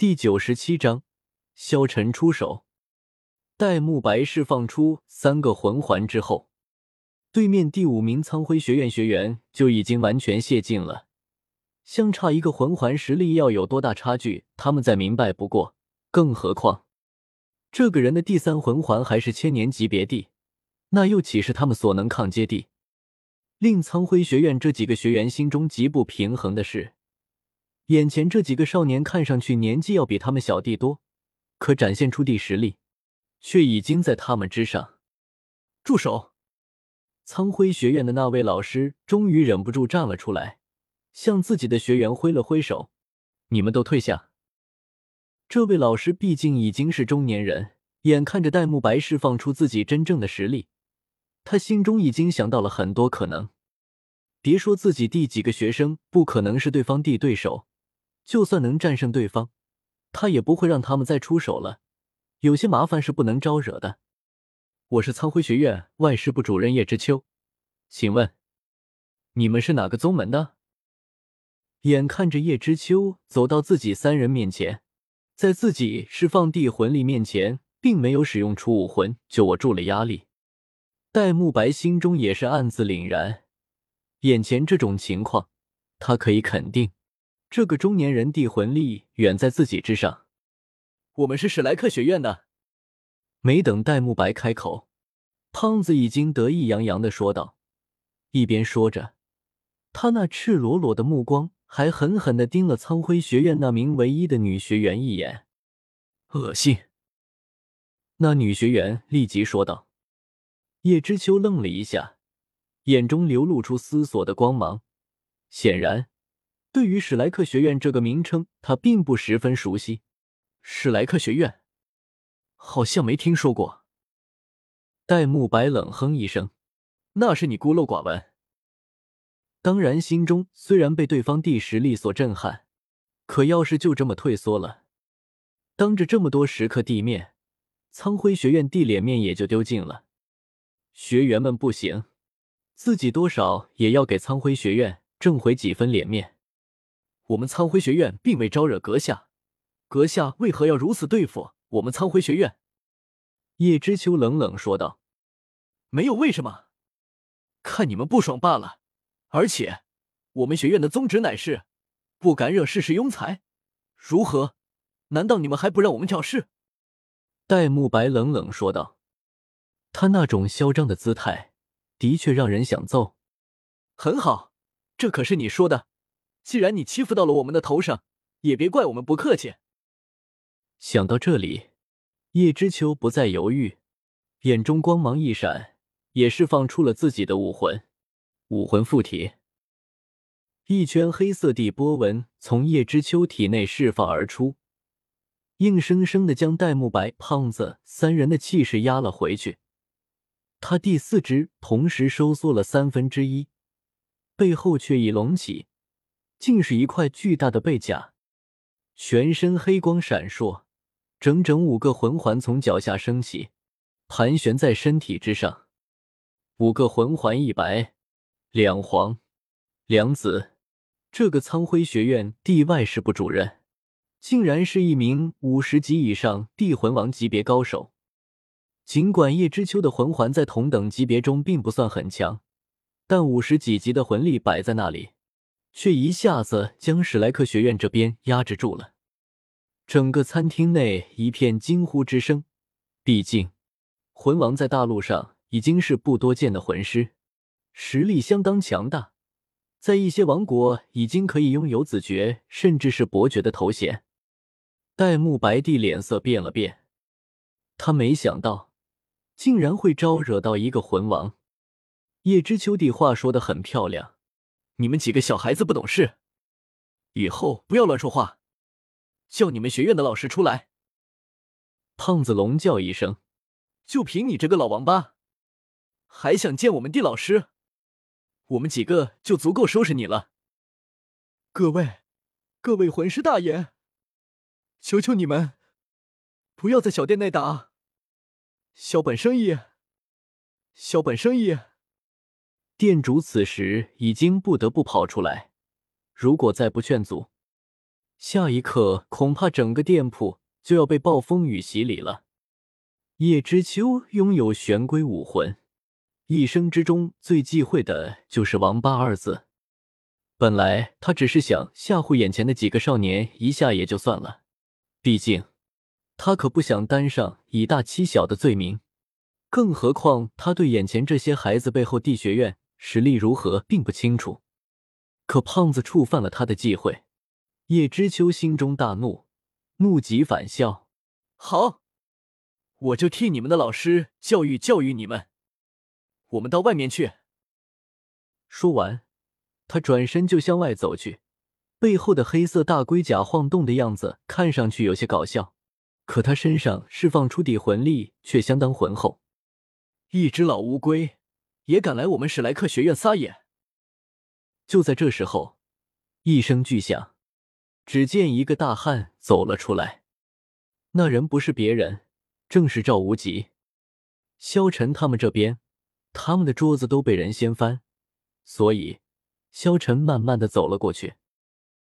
第九十七章，萧晨出手。戴沐白释放出三个魂环之后，对面第五名苍辉学院学员就已经完全泄尽了，相差一个魂环，实力要有多大差距，他们再明白不过。更何况，这个人的第三魂环还是千年级别地，那又岂是他们所能抗接地？令苍辉学院这几个学员心中极不平衡的是。眼前这几个少年看上去年纪要比他们小弟多，可展现出的实力却已经在他们之上。住手！苍辉学院的那位老师终于忍不住站了出来，向自己的学员挥了挥手：“你们都退下。”这位老师毕竟已经是中年人，眼看着戴沐白释放出自己真正的实力，他心中已经想到了很多可能。别说自己第几个学生不可能是对方的对手。就算能战胜对方，他也不会让他们再出手了。有些麻烦是不能招惹的。我是苍辉学院外事部主任叶知秋，请问你们是哪个宗门的？眼看着叶知秋走到自己三人面前，在自己释放地魂力面前，并没有使用出武魂就握住了压力。戴沐白心中也是暗自凛然，眼前这种情况，他可以肯定。这个中年人地魂力远在自己之上。我们是史莱克学院的。没等戴沐白开口，胖子已经得意洋洋的说道，一边说着，他那赤裸裸的目光还狠狠的盯了苍辉学院那名唯一的女学员一眼。恶心！那女学员立即说道。叶知秋愣了一下，眼中流露出思索的光芒，显然。对于史莱克学院这个名称，他并不十分熟悉。史莱克学院，好像没听说过。戴沐白冷哼一声：“那是你孤陋寡闻。”当然，心中虽然被对方地实力所震撼，可要是就这么退缩了，当着这么多食客地面，苍辉学院地脸面也就丢尽了。学员们不行，自己多少也要给苍辉学院挣回几分脸面。我们苍辉学院并未招惹阁下，阁下为何要如此对付我们苍辉学院？叶知秋冷冷说道：“没有为什么，看你们不爽罢了。而且，我们学院的宗旨乃是不敢惹世事庸才，如何？难道你们还不让我们挑事？”戴沐白冷冷说道，他那种嚣张的姿态的确让人想揍。很好，这可是你说的。既然你欺负到了我们的头上，也别怪我们不客气。想到这里，叶知秋不再犹豫，眼中光芒一闪，也释放出了自己的武魂——武魂附体。一圈黑色地波纹从叶知秋体内释放而出，硬生生的将戴沐白、胖子三人的气势压了回去。他第四只同时收缩了三分之一，背后却已隆起。竟是一块巨大的背甲，全身黑光闪烁，整整五个魂环从脚下升起，盘旋在身体之上。五个魂环，一白、两黄、两紫。这个苍辉学院地外事部主任，竟然是一名五十级以上地魂王级别高手。尽管叶知秋的魂环在同等级别中并不算很强，但五十几级的魂力摆在那里。却一下子将史莱克学院这边压制住了，整个餐厅内一片惊呼之声。毕竟，魂王在大陆上已经是不多见的魂师，实力相当强大，在一些王国已经可以拥有子爵甚至是伯爵的头衔。戴沐白帝脸色变了变，他没想到竟然会招惹到一个魂王。叶知秋帝话说的很漂亮。你们几个小孩子不懂事，以后不要乱说话。叫你们学院的老师出来。胖子龙叫一声：“就凭你这个老王八，还想见我们地老师？我们几个就足够收拾你了。”各位，各位魂师大爷，求求你们，不要在小店内打，小本生意，小本生意。店主此时已经不得不跑出来，如果再不劝阻，下一刻，恐怕整个店铺就要被暴风雨洗礼了。叶知秋拥有玄龟武魂，一生之中最忌讳的就是“王八”二字。本来他只是想吓唬眼前的几个少年一下也就算了，毕竟他可不想担上以大欺小的罪名。更何况他对眼前这些孩子背后地学院实力如何并不清楚。可胖子触犯了他的忌讳。叶知秋心中大怒，怒极反笑：“好，我就替你们的老师教育教育你们。我们到外面去。”说完，他转身就向外走去，背后的黑色大龟甲晃动的样子看上去有些搞笑，可他身上释放出的魂力却相当浑厚。一只老乌龟也敢来我们史莱克学院撒野？就在这时候，一声巨响。只见一个大汉走了出来，那人不是别人，正是赵无极。萧晨他们这边，他们的桌子都被人掀翻，所以萧晨慢慢的走了过去。